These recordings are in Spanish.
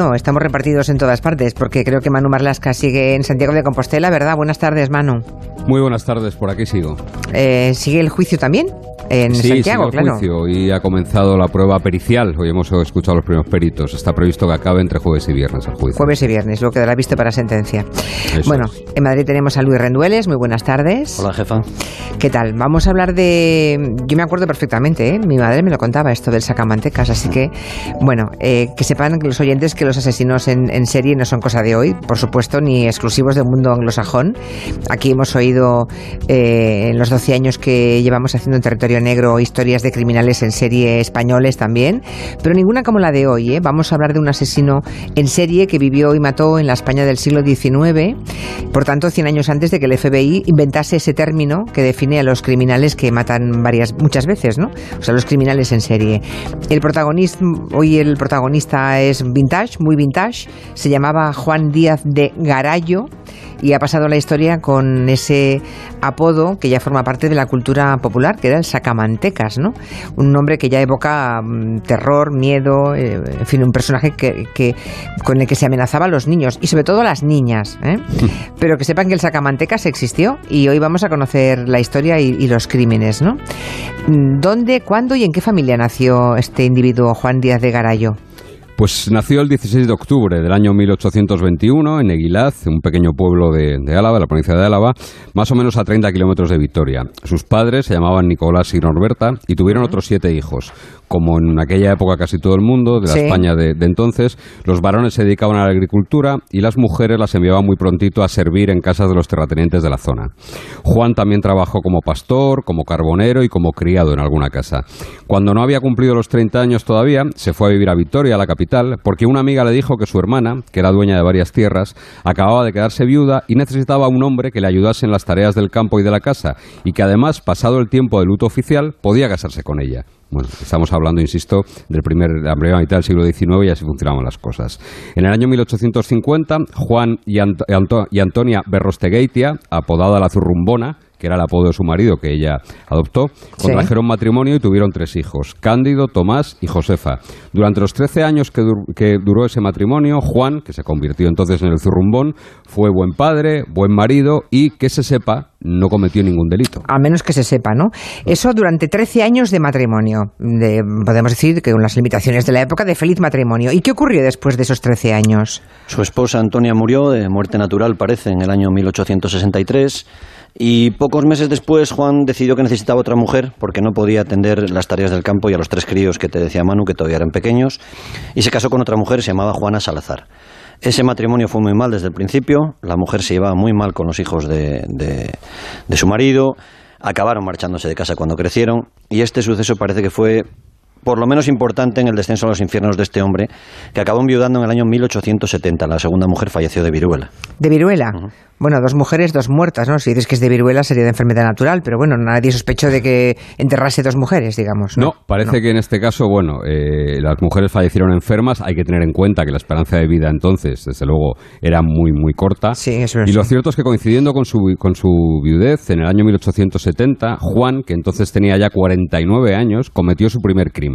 No, estamos repartidos en todas partes, porque creo que Manu Marlasca sigue en Santiago de Compostela, ¿verdad? Buenas tardes, Manu. Muy buenas tardes, por aquí sigo. Eh, ¿Sigue el juicio también? En sí, Santiago, claro. juicio y ha comenzado la prueba pericial. Hoy hemos escuchado a los primeros peritos. Está previsto que acabe entre jueves y viernes el juicio. Jueves y viernes, lo quedará visto para sentencia. Eso bueno, es. en Madrid tenemos a Luis Rendueles, muy buenas tardes. Hola, jefa. ¿Qué tal? Vamos a hablar de... Yo me acuerdo perfectamente, ¿eh? mi madre me lo contaba esto del sacamantecas, así que, bueno, eh, que sepan los oyentes que los asesinos en, en serie no son cosa de hoy, por supuesto, ni exclusivos del mundo anglosajón. Aquí hemos oído eh, en los 12 años que llevamos haciendo en territorio negro historias de criminales en serie españoles también, pero ninguna como la de hoy. ¿eh? Vamos a hablar de un asesino en serie que vivió y mató en la España del siglo XIX, por tanto, 100 años antes de que el FBI inventase ese término que define a los criminales que matan varias, muchas veces, ¿no? O sea, los criminales en serie. El protagonista, hoy el protagonista es vintage, muy vintage, se llamaba Juan Díaz de Garallo y ha pasado la historia con ese apodo que ya forma parte de la cultura popular, que era el sacamantecas, ¿no? Un nombre que ya evoca mm, terror, miedo, eh, en fin, un personaje que, que- con el que se amenazaba a los niños y sobre todo a las niñas. ¿eh? Pero que sepan que el sacamantecas existió y hoy vamos a conocer la historia y, y los crímenes, ¿no? Mm, ¿Dónde, cuándo y en qué familia nació este individuo, Juan Díaz de Garallo? Pues nació el 16 de octubre del año 1821 en Eguilaz, un pequeño pueblo de, de Álava, de la provincia de Álava, más o menos a 30 kilómetros de Vitoria. Sus padres se llamaban Nicolás y Norberta y tuvieron otros siete hijos. Como en aquella época casi todo el mundo, de la Sí. España de, de entonces, los varones se dedicaban a la agricultura y las mujeres las enviaban muy prontito a servir en casas de los terratenientes de la zona. Juan también trabajó como pastor, como carbonero y como criado en alguna casa. Cuando no había cumplido los 30 años todavía, se fue a vivir a Vitoria, a la capital, porque una amiga le dijo que su hermana, que era dueña de varias tierras, acababa de quedarse viuda y necesitaba un hombre que le ayudase en las tareas del campo y de la casa, y que además, pasado el tiempo de luto oficial, podía casarse con ella. Bueno, estamos hablando, insisto, del primer, la primera mitad del siglo XIX y así funcionaban las cosas. En el año 1850, Juan y, Ant- Anto- y Antonia Berrostegeitia, apodada la Zurrumbona, que era el apodo de su marido que ella adoptó, contrajeron matrimonio y tuvieron tres hijos, Cándido, Tomás y Josefa. Durante los 13 años que, dur- que duró ese matrimonio, Juan, que se convirtió entonces en el zurrumbón, fue buen padre, buen marido y, que se sepa, no cometió ningún delito. A menos que se sepa, ¿no? Eso durante 13 años de matrimonio. De, podemos decir que con las limitaciones de la época de feliz matrimonio. ¿Y qué ocurrió después de esos 13 años? Su esposa Antonia murió de muerte natural, parece, en el año 1863. Y pocos meses después Juan decidió que necesitaba otra mujer porque no podía atender las tareas del campo y a los tres críos que te decía Manu, que todavía eran pequeños. Y se casó con otra mujer, se llamaba Juana Salazar. Ese matrimonio fue muy mal desde el principio. La mujer se llevaba muy mal con los hijos de, de- de su marido. Acabaron marchándose de casa cuando crecieron. Y este suceso parece que fue por lo menos importante en el descenso a los infiernos de este hombre, que acabó enviudando en el año 1870. La segunda mujer falleció de viruela. ¿De viruela? Bueno, dos mujeres, dos muertas, ¿no? Si dices que es de viruela sería de enfermedad natural, pero bueno, nadie sospechó de que enterrase dos mujeres, digamos. No, parece que en este caso, bueno, eh, las mujeres fallecieron enfermas. Hay que tener en cuenta que la esperanza de vida entonces, desde luego, era muy, muy corta. Sí, eso es. Y lo cierto es que coincidiendo con su, con su viudez, en el año 1870, Juan, que entonces tenía ya 49 años, cometió su primer crimen.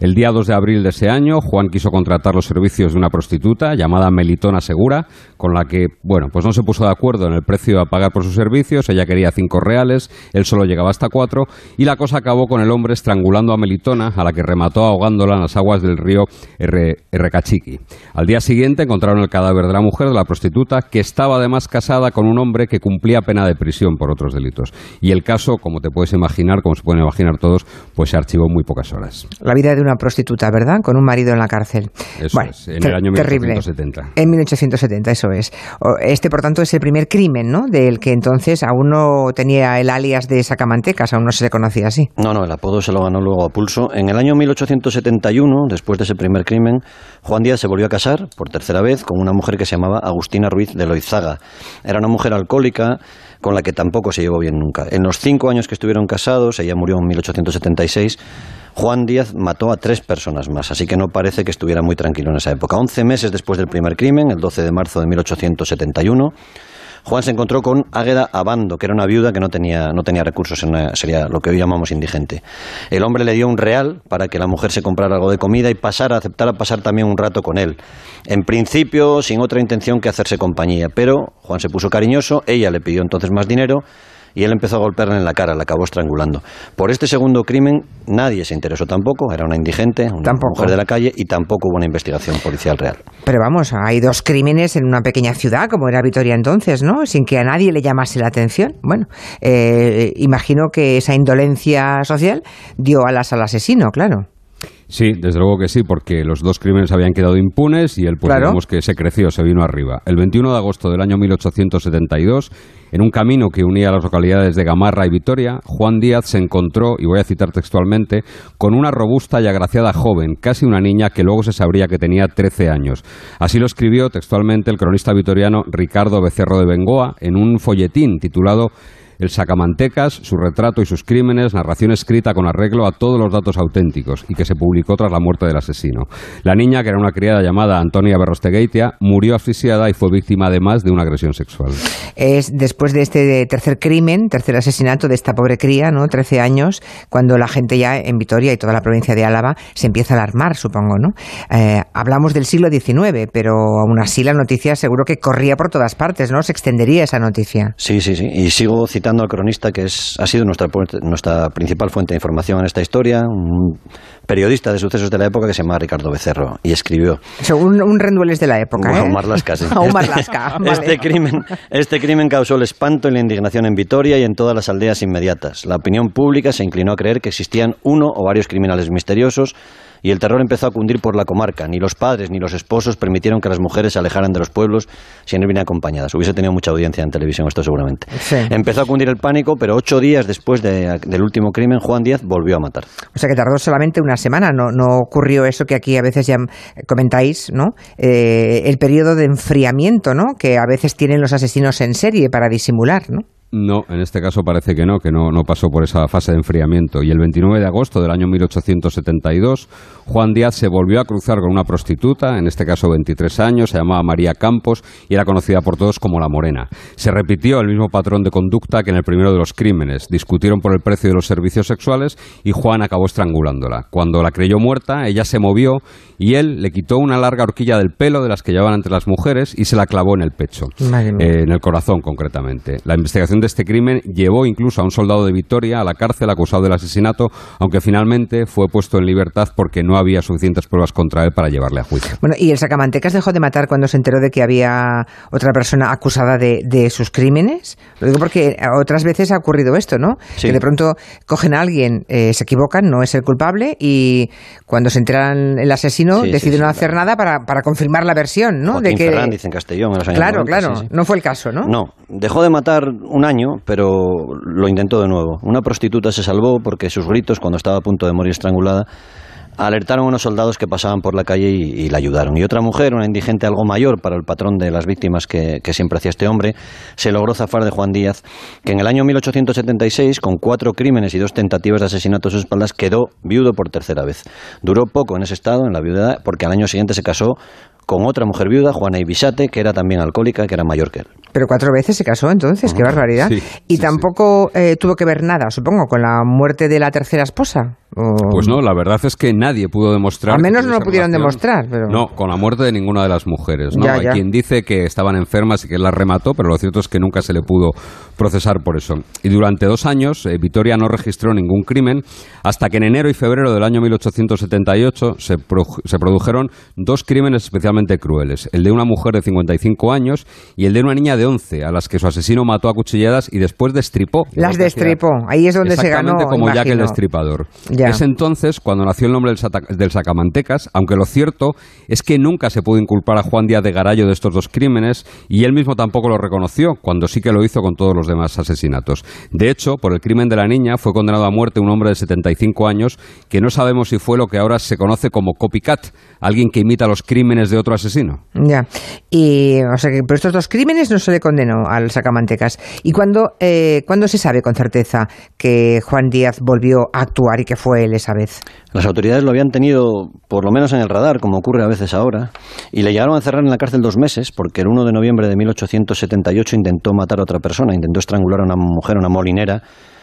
El día 2 de abril de ese año, Juan quiso contratar los servicios de una prostituta llamada Melitona Segura, con la que, bueno, pues no se puso de acuerdo en el precio a pagar por sus servicios. Ella quería cinco reales, él solo llegaba hasta cuatro, y la cosa acabó con el hombre estrangulando a Melitona, a la que remató ahogándola en las aguas del río R- Errecachiqui. Al día siguiente encontraron el cadáver de la mujer, de la prostituta, que estaba además casada con un hombre que cumplía pena de prisión por otros delitos. Y el caso, como te puedes imaginar, como se pueden imaginar todos, pues se archivó en muy pocas horas. La vida de una prostituta, ¿verdad? Con un marido en la cárcel. Eso Bueno, es, en el año terrible. 1870. En 1870, eso es. Este, por tanto, es el primer crimen, ¿no? Del que entonces aún no tenía el alias de Sacamantecas, aún no se le conocía así. No, no, el apodo se lo ganó luego a pulso. En el año 1871, después de ese primer crimen, Juan Díaz se volvió a casar por tercera vez con una mujer que se llamaba Agustina Ruiz de Loizaga. Era una mujer alcohólica con la que tampoco se llevó bien nunca. En los cinco años que estuvieron casados, ella murió en 1876, Juan Díaz mató a tres personas más, así que no parece que estuviera muy tranquilo en esa época. Once meses después del primer crimen, el 12 de marzo de 1871, Juan se encontró con Águeda Abando, que era una viuda que no tenía, no tenía recursos, sería lo que hoy llamamos indigente. El hombre le dio un real para que la mujer se comprara algo de comida y pasara, aceptara pasar también un rato con él. En principio, sin otra intención que hacerse compañía, pero Juan se puso cariñoso, ella le pidió entonces más dinero y él empezó a golpearla en la cara, la acabó estrangulando. Por este segundo crimen nadie se interesó tampoco, era una indigente, una mujer de la calle y tampoco hubo una investigación policial real. Pero vamos, hay dos crímenes en una pequeña ciudad como era Vitoria entonces, ¿no? Sin que a nadie le llamase la atención. Bueno, eh, imagino que esa indolencia social dio alas al asesino, claro. Sí, desde luego que sí, porque los dos crímenes habían quedado impunes y él, pues digamos que se creció, se vino arriba. El 21 de agosto del año 1872, en un camino que unía las localidades de Gamarra y Vitoria, Juan Díaz se encontró, y voy a citar textualmente, con una robusta y agraciada joven, casi una niña que luego se sabría que tenía 13 años. Así lo escribió textualmente el cronista vitoriano Ricardo Becerro de Bengoa en un folletín titulado el Sacamantecas, su retrato y sus crímenes, narración escrita con arreglo a todos los datos auténticos y que se publicó tras la muerte del asesino. La niña, que era una criada llamada Antonia Berrostegeitia, murió asfixiada y fue víctima además de una agresión sexual. Es después de este tercer crimen, tercer asesinato de esta pobre cría, ¿no? 13 años, cuando la gente ya en Vitoria y toda la provincia de Álava se empieza a alarmar, supongo, ¿no? Eh, hablamos del siglo XIX, pero aún así la noticia seguro que corría por todas partes, ¿no? Se extendería esa noticia. Sí, sí, sí. Y sigo citando al cronista que es, ha sido nuestra, nuestra principal fuente de información en esta historia, un periodista de sucesos de la época que se llama Ricardo Becerro y escribió. un, un rendueles de la época. ¿eh? este, crimen, este crimen causó el espanto y la indignación en Vitoria y en todas las aldeas inmediatas. La opinión pública se inclinó a creer que existían uno o varios criminales misteriosos y el terror empezó a cundir por la comarca. Ni los padres ni los esposos permitieron que las mujeres se alejaran de los pueblos sin ir bien acompañadas. Hubiese tenido mucha audiencia en televisión esto seguramente. Empezó a cundir el pánico, pero ocho días después del último crimen, Juan Díaz volvió a matar. O sea que tardó solamente una semana, no, no ocurrió eso que aquí a veces ya comentáis, ¿no? Eh, el periodo de enfriamiento, ¿no? Que a veces tienen los asesinos en serie para disimular, ¿no? No, en este caso parece que no, que no, no pasó por esa fase de enfriamiento. Y el 29 de agosto del año 1872, Juan Díaz se volvió a cruzar con una prostituta, en este caso 23 años, se llamaba María Campos y era conocida por todos como La Morena. Se repitió el mismo patrón de conducta que en el primero de los crímenes. Discutieron por el precio de los servicios sexuales y Juan acabó estrangulándola. Cuando la creyó muerta, ella se movió y él le quitó una larga horquilla del pelo de las que llevaban entre las mujeres y se la clavó en el pecho, eh, en el corazón concretamente. La investigación de este crimen llevó incluso a un soldado de Vitoria a la cárcel acusado del asesinato, aunque finalmente fue puesto en libertad porque no había suficientes pruebas contra él para llevarle a juicio. Bueno, y el Sacamantecas dejó de matar cuando se enteró de que había otra persona acusada de, sus crímenes. Lo digo porque otras veces ha ocurrido esto, ¿no? Que de pronto cogen a alguien, eh, se equivocan, no es el culpable y cuando se enteran el asesino deciden no hacer nada para, para, confirmar la versión, ¿no? de que Fernández en Castellón en los años Claro, claro, no fue el caso, ¿no? No, dejó de matar un año, pero lo intentó de nuevo. Una prostituta se salvó porque sus gritos, cuando estaba a punto de morir estrangulada, alertaron a unos soldados que pasaban por la calle y, la ayudaron. Y otra mujer, una indigente algo mayor para el patrón de las víctimas que, siempre hacía este hombre, se logró zafar de Juan Díaz, que en el año 1876, con cuatro crímenes y dos tentativas de asesinato a sus espaldas, quedó viudo por tercera vez. Duró poco en ese estado, en la viudedad, porque al año siguiente se casó con otra mujer viuda, Juana Ibisate, que era también alcohólica, que era mayor que él. Pero cuatro veces se casó entonces, qué barbaridad. y tampoco eh, tuvo que ver nada, supongo, con la muerte de la tercera esposa. Pues no, la verdad es que nadie pudo demostrar. Al menos no lo pudieron demostrar. Pero... No, con la muerte de ninguna de las mujeres. ¿no? Hay quien dice que estaban enfermas y que las remató, pero lo cierto es que nunca se le pudo procesar por eso. Y durante dos años, eh, Vitoria no registró ningún crimen, hasta que en enero y febrero del año 1878 se, se produjeron dos crímenes especialmente crueles: el de una mujer de 55 años y el de una niña de 11, a las que su asesino mató a cuchilleras y después destripó. Las destripó, ahí es donde se ganó. como Jack el destripador. Es entonces cuando nació el nombre del, Sacamantecas, aunque lo cierto es que nunca se pudo inculpar a Juan Díaz de Garallo de estos dos crímenes y él mismo tampoco lo reconoció, cuando sí que lo hizo con todos los demás asesinatos. De hecho, por el crimen de la niña fue condenado a muerte un hombre de 75 años que no sabemos si fue lo que ahora se conoce como copycat, alguien que imita los crímenes de otro asesino. Ya. Y, o sea que por estos dos crímenes no se le condenó al Sacamantecas. ¿Y cuándo, eh, ¿cuándo se sabe con certeza que Juan Díaz volvió a actuar y que fue él esa vez? Las autoridades lo habían tenido, por lo menos en el radar, como ocurre a veces ahora, y le llegaron a encerrar en la cárcel dos meses porque el 1 de noviembre de 1878 intentó matar a otra persona, intentó estrangular a una mujer, una molinera,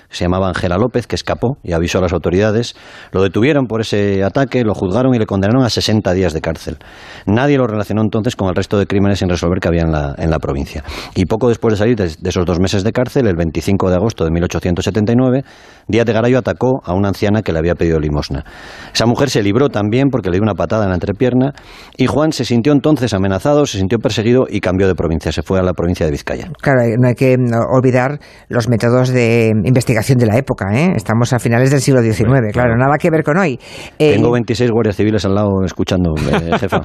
se llamaba Ángela López, que escapó y avisó a las autoridades. Lo detuvieron por ese ataque, lo juzgaron y le condenaron a 60 días de cárcel. Nadie lo relacionó entonces con el resto de crímenes sin resolver que había en la, en la provincia. Y poco después de salir de, esos dos meses de cárcel, el 25 de agosto de 1879, Díaz de Garayo atacó a una anciana que le había pedido limosna. Esa mujer se libró también porque le dio una patada en la entrepierna y Juan se sintió entonces amenazado, se sintió perseguido y cambió de provincia, se fue a la provincia de Vizcaya. Claro, no hay que olvidar los métodos de investigación de la época, ¿eh? Estamos a finales del siglo XIX, claro, nada que ver con hoy. Eh, tengo 26 guardias civiles al lado escuchando, eh, jefa.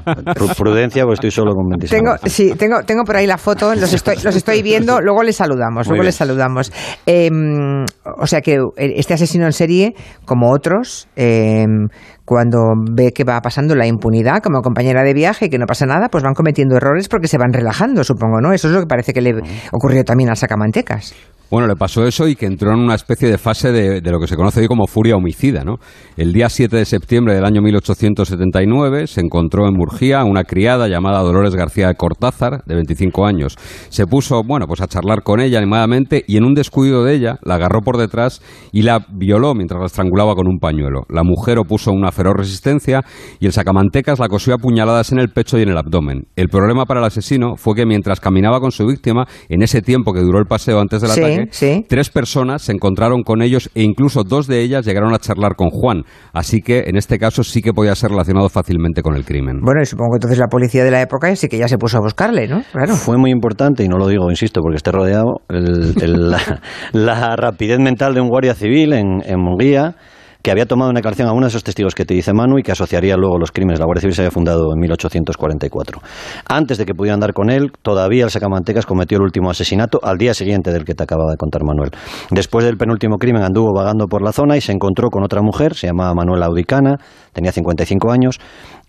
Prudencia, pues estoy solo con 26. Tengo, sí, tengo, tengo por ahí la foto, los estoy, los estoy viendo, luego les saludamos, luego les saludamos. Em, o sea que este asesino en serie, como otros, em, cuando ve que va pasando la impunidad como compañera de viaje y que no pasa nada, pues van cometiendo errores porque se van relajando, supongo, ¿no? Eso es lo que parece que le ocurrió también al sacamantecas. Bueno, le pasó eso y que entró en una especie de fase de, lo que se conoce hoy como furia homicida. ¿no? El día 7 de septiembre del año 1879 se encontró en Murgía una criada llamada Dolores García de Cortázar, de 25 años. Se puso, bueno, pues a charlar con ella animadamente y en un descuido de ella la agarró por detrás y la violó mientras la estrangulaba con un pañuelo. La mujer opuso una feroz resistencia y el sacamantecas la cosió a puñaladas en el pecho y en el abdomen. El problema para el asesino fue que mientras caminaba con su víctima, en ese tiempo que duró el paseo antes del ataque, tres personas se encontraron con ellos e incluso dos de ellas llegaron a charlar con Juan. Así que en este caso sí que podía ser relacionado fácilmente con el crimen. Bueno, y supongo que entonces la policía de la época sí que ya se puso a buscarle, ¿no? Claro. Fue muy importante, y no lo digo, insisto, porque esté rodeado, la, rapidez mental de un guardia civil en, en Munguía que había tomado una declaración a uno de esos testigos que te dice Manu y que asociaría luego los crímenes. La Guardia Civil se había fundado en 1844. Antes de que pudieran dar con él, todavía el Sacamantecas cometió el último asesinato al día siguiente del que te acababa de contar Manuel. Después del penúltimo crimen anduvo vagando por la zona y se encontró con otra mujer, se llamaba Manuela Audicana, tenía 55 años,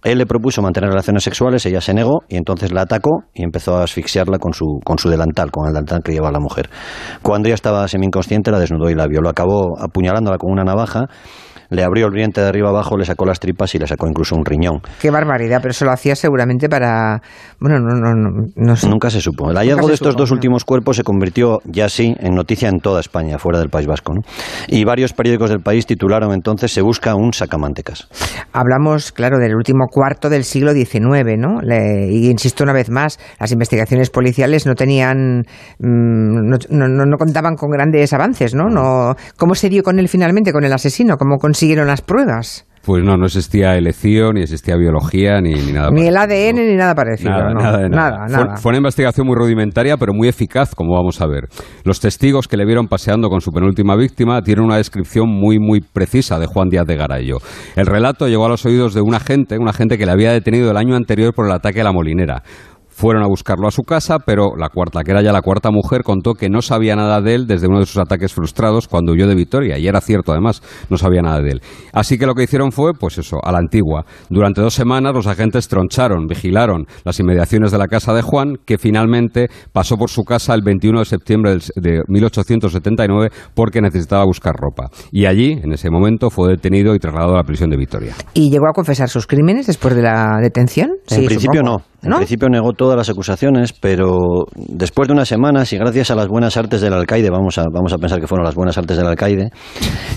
él le propuso mantener relaciones sexuales, ella se negó y entonces la atacó y empezó a asfixiarla con su, con su delantal, con el delantal que llevaba la mujer. Cuando ella estaba semi-inconsciente, la desnudó y la violó. Acabó apuñalándola con una navaja le abrió el vientre de arriba abajo, le sacó las tripas y le sacó incluso un riñón. Qué barbaridad, pero eso lo hacía seguramente para... Bueno, no, no, no, Nunca se supo. El hallazgo de estos dos últimos cuerpos se convirtió ya sí en noticia en toda España, fuera del País Vasco. Y varios periódicos del país titularon entonces Se busca un sacamantecas. Hablamos, claro, del último cuarto del siglo XIX, ¿no? y insisto una vez más, las investigaciones policiales no tenían... Mm, no, no, contaban con grandes avances, ¿no? no ¿Cómo se dio con él finalmente, con el asesino? ¿Cómo consiguieron las pruebas? Pues no, no existía elección, ni existía biología, ni, nada Ni el ADN, ni nada parecido. Nada, nada, nada, Fue, una investigación muy rudimentaria, pero muy eficaz, como vamos a ver. Los testigos que le vieron paseando con su penúltima víctima tienen una descripción muy, muy precisa de Juan Díaz de Garallo. El relato llegó a los oídos de un agente, un agente que le había detenido el año anterior por el ataque a la molinera. Fueron a buscarlo a su casa, pero la cuarta, que era ya la cuarta mujer, contó que no sabía nada de él desde uno de sus ataques frustrados cuando huyó de Vitoria. Y era cierto, además, no sabía nada de él. Así que lo que hicieron fue, pues eso, a la antigua. Durante dos semanas los agentes troncharon, vigilaron las inmediaciones de la casa de Juan, que finalmente pasó por su casa el 21 de septiembre de 1879 porque necesitaba buscar ropa. Y allí, en ese momento, fue detenido y trasladado a la prisión de Vitoria. ¿Y llegó a confesar sus crímenes después de la detención? En principio no. En principio negó todas las acusaciones, pero después de unas semanas y gracias a las buenas artes del alcaide, vamos a, vamos a pensar que fueron las buenas artes del alcaide,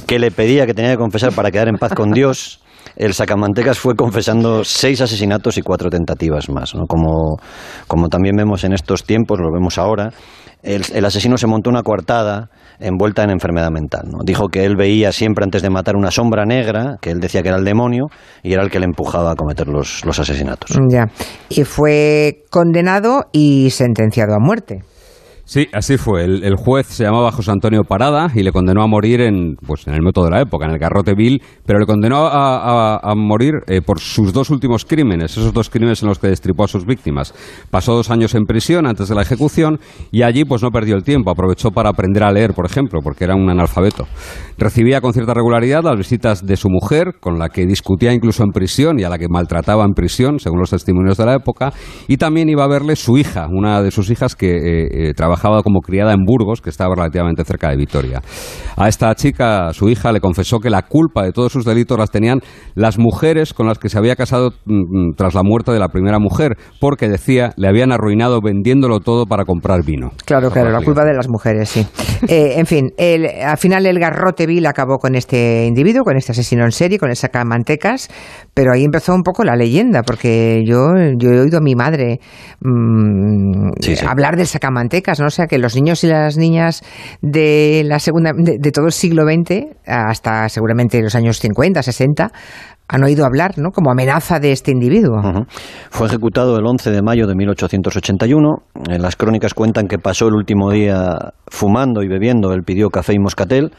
que le pedía que tenía que confesar para quedar en paz con Dios, el Sacamantecas fue confesando seis asesinatos y cuatro tentativas más. ¿no? Como, como también vemos en estos tiempos, lo vemos ahora, el, asesino se montó una coartada envuelta en enfermedad mental. ¿no? Dijo que él veía siempre antes de matar una sombra negra, que él decía que era el demonio, y era el que le empujaba a cometer los, los asesinatos. Ya. Y fue condenado y sentenciado a muerte. Sí, así fue. El, juez se llamaba José Antonio Parada y le condenó a morir en, pues, en el método de la época, en el garrote vil, pero le condenó a, morir eh, por sus dos últimos crímenes, esos dos crímenes en los que destripó a sus víctimas. Pasó dos años en prisión antes de la ejecución y allí pues no perdió el tiempo, aprovechó para aprender a leer, por ejemplo, porque era un analfabeto. Recibía con cierta regularidad las visitas de su mujer, con la que discutía incluso en prisión y a la que maltrataba en prisión, según los testimonios de la época, y también iba a verle su hija, una de sus hijas que eh, eh, trabajaba trabajaba como criada en Burgos, que estaba relativamente cerca de Vitoria. A esta chica, su hija, le confesó que la culpa de todos sus delitos las tenían las mujeres con las que se había casado mm, mm, tras la muerte de la primera mujer, porque decía le habían arruinado vendiéndolo todo para comprar vino. Claro, claro, la culpa de las mujeres, sí. Eh, en fin, al final el garrote vil acabó con este individuo, con este asesino en serie, con el sacamantecas, pero ahí empezó un poco la leyenda, porque yo, yo he oído a mi madre mm, hablar del sacamantecas, ¿no? O sea, que los niños y las niñas de la segunda, de, todo el siglo XX, hasta seguramente los años 50, 60, han oído hablar, ¿no? Como amenaza de este individuo. Fue ejecutado el 11 de mayo de 1881. En las crónicas cuentan que pasó el último día fumando y bebiendo. Él pidió café y moscatel.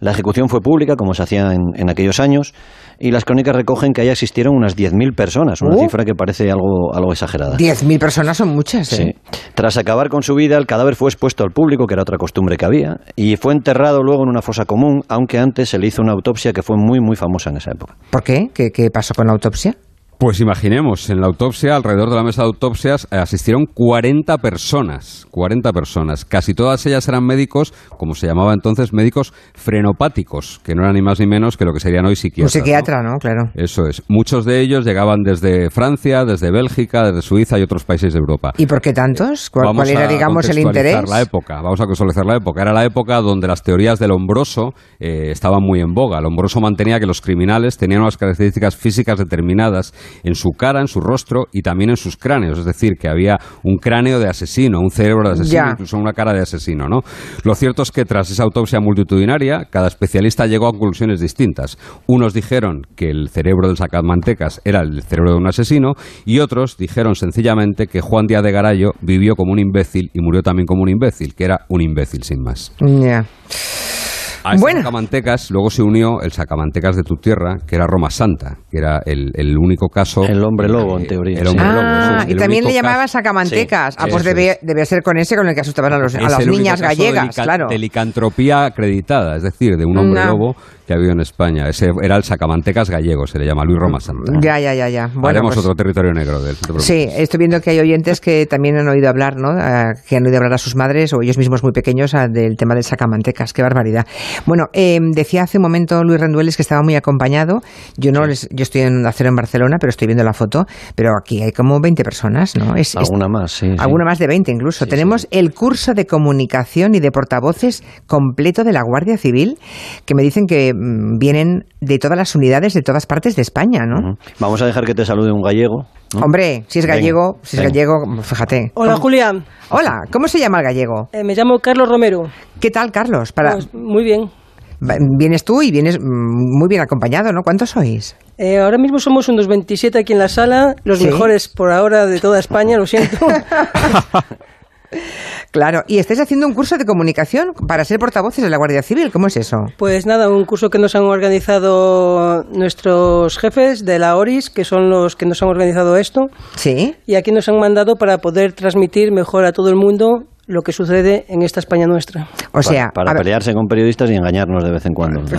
La ejecución fue pública, como se hacía en, aquellos años, y las crónicas recogen que ahí existieron unas 10.000 personas, una uh. cifra que parece algo, algo exagerada. 10.000 personas son muchas, ¿eh? Sí. Tras acabar con su vida, el cadáver fue expuesto al público, que era otra costumbre que había, y fue enterrado luego en una fosa común, aunque antes se le hizo una autopsia que fue muy, muy famosa en esa época. ¿Por qué? ¿Qué, qué pasó con la autopsia? Pues imaginemos, en la autopsia, alrededor de la mesa de autopsias, eh, asistieron 40 personas, 40 personas. Casi todas ellas eran médicos, como se llamaba entonces, médicos frenopáticos, que no eran ni más ni menos que lo que serían hoy psiquiatras. Un psiquiatra, ¿no? Claro. Eso es. Muchos de ellos llegaban desde Francia, desde Bélgica, desde Suiza y otros países de Europa. ¿Y por qué tantos? ¿Cuál, era, digamos, el interés? la época. Vamos a consolidar la época. Era la época donde las teorías del hombroso eh, estaban muy en boga. El hombroso mantenía que los criminales tenían unas características físicas determinadas en su cara, en su rostro y también en sus cráneos. Es decir, que había un cráneo de asesino, un cerebro de asesino, incluso una cara de asesino. ¿no? Lo cierto es que tras esa autopsia multitudinaria, cada especialista llegó a conclusiones distintas. Unos dijeron que el cerebro del sacamantecas era el cerebro de un asesino y otros dijeron sencillamente que Juan Díaz de Garallo vivió como un imbécil y murió también como un imbécil, que era un imbécil sin más. A ese sacamantecas luego se unió el sacamantecas de tu tierra, que era Roma Santa, que era el, el único caso. El hombre lobo, en teoría. El hombre ah, y también le llamaba sacamantecas. ah, pues debía, ser con ese con el que asustaban a, los, a las niñas gallegas, claro. De licantropía acreditada, es decir, de un hombre lobo que ha habido en España. Ese era el sacamantecas gallego, se le llama Luis Roma Santa. Ya, ya, ya, ya. Bueno, Haremos pues otro territorio negro de él. sí, estoy viendo que hay oyentes que también han oído hablar, ¿no? Ah, que han oído hablar a sus madres o ellos mismos muy pequeños ah, del tema del sacamantecas. Qué barbaridad. Bueno, eh, decía hace un momento Luis Rendueles que estaba muy acompañado. Yo no les, yo estoy en Acero en Barcelona, pero estoy viendo la foto. Pero aquí hay como 20 personas, ¿no? Es, alguna más, sí. Alguna más de 20 incluso. Tenemos el curso de comunicación y de portavoces completo de la Guardia Civil, que me dicen que mm, vienen de todas las unidades de todas partes de España, ¿no? Vamos a dejar que te salude un gallego. Hombre, si es gallego, si es gallego, fíjate. Hola, Julián. Hola, ¿cómo se llama el gallego? Eh, me llamo Carlos Romero. ¿Qué tal, Carlos? Para... Pues, muy bien. Vienes tú y vienes mm, muy bien acompañado, ¿no? ¿Cuántos sois? Eh, ahora mismo somos unos 27 aquí en la sala, los mejores por ahora de toda España, lo siento. Claro, y estáis haciendo un curso de comunicación para ser portavoces de la Guardia Civil, ¿cómo es eso? Pues nada, un curso que nos han organizado nuestros jefes de la ORIS, que son los que nos han organizado esto. Sí. Y aquí nos han mandado para poder transmitir mejor a todo el mundo lo que sucede en esta España nuestra. O sea, para, pelearse con periodistas y engañarnos de vez en cuando.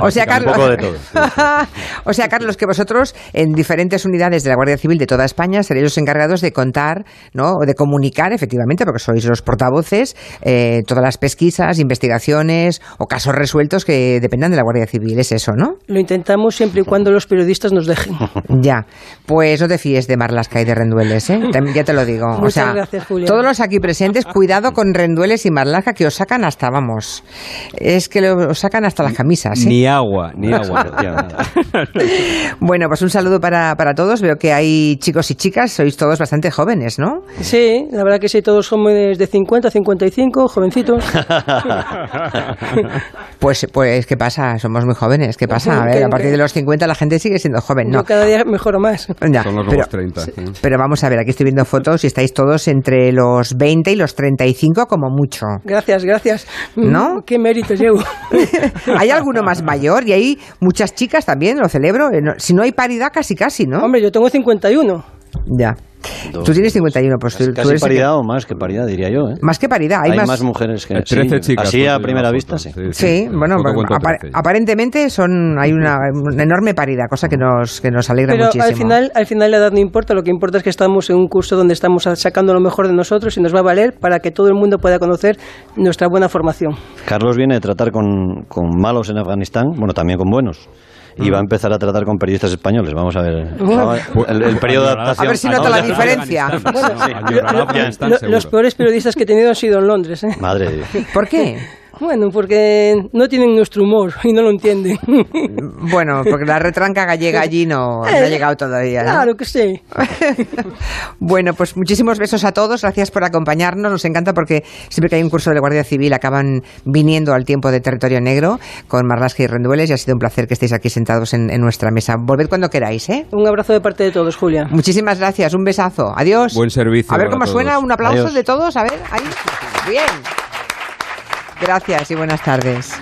O sea, Carlos, o sea, Carlos, que vosotros en diferentes unidades de la Guardia Civil de toda España seréis los encargados de contar, ¿no? O de comunicar, efectivamente, porque sois los portavoces, eh, todas las pesquisas, investigaciones o casos resueltos que dependan de la Guardia Civil. Es eso, ¿no? Lo intentamos siempre y cuando los periodistas nos dejen. ya, pues no te fíes de Marlasca y de Rendueles, ¿eh? Ya te lo digo. Muchas o sea, gracias, Todos los aquí presentes, cuidado con Rendueles y Marlaska que os sacan hasta, vamos, es que os sacan hasta las camisas. ¿eh? Ni agua, ni agua. bueno, pues un saludo para, para todos. Veo que hay chicos y chicas, sois todos bastante jóvenes, ¿no? Sí, la verdad que sí, todos jóvenes de 50, 55, jovencitos. pues, pues, ¿qué pasa? Somos muy jóvenes. ¿Qué pasa? A ver, a partir de los 50 la gente sigue siendo joven, ¿no? cada día mejor más. Son los pero, 30. Pero vamos a ver, aquí estoy viendo fotos y estáis todos entre los 20 y los 35 como mucho. Gracias, gracias. ¿No? Qué mérito llevo. ¿Hay alguno más mayor? Y hay muchas chicas también, lo celebro. Eh, si no hay paridad, casi casi, ¿no? Hombre, yo tengo 51. Ya. Tú tienes 51, pues Casi, tú casi eres que- paridad o más que paridad, diría yo. ¿eh? Más que paridad, hay, Hay, más... más, mujeres que... Hay 13 sí, chicas. Así pues, a primera vista, foto. sí. Sí, bueno, Foto cuento apar- 13. aparentemente son hay una, una enorme paridad, cosa que nos que nos alegra Pero muchísimo. al final, al final la edad no importa, lo que importa es que estamos en un curso donde estamos sacando lo mejor de nosotros y nos va a valer para que todo el mundo pueda conocer nuestra buena formación. Carlos viene de tratar con, con malos en Afganistán, bueno, también con buenos. Y va a empezar a tratar con periodistas españoles. Vamos a ver. El, el periodo de adaptación. A ver si nota no, la diferencia. Bueno, sí. Lo- los peores periodistas que he tenido han sido en Londres. ¿eh? Madre. ¿Por qué? Bueno, porque no tienen nuestro humor y no lo entienden. Bueno, porque la retranca gallega allí no, no ha llegado todavía. ¿no? Claro que sí. Bueno, pues muchísimos besos a todos, gracias por acompañarnos, nos encanta porque siempre que hay un curso de la Guardia Civil acaban viniendo al tiempo de Territorio Negro con Marlasca y Rendueles y ha sido un placer que estéis aquí sentados en, en nuestra mesa. Volved cuando queráis, ¿eh? Un abrazo de parte de todos, Julia. Muchísimas gracias, un besazo, adiós. Buen servicio A ver cómo suena, un aplauso Adiós. de todos, a ver, ahí. Bien. Gracias y buenas tardes.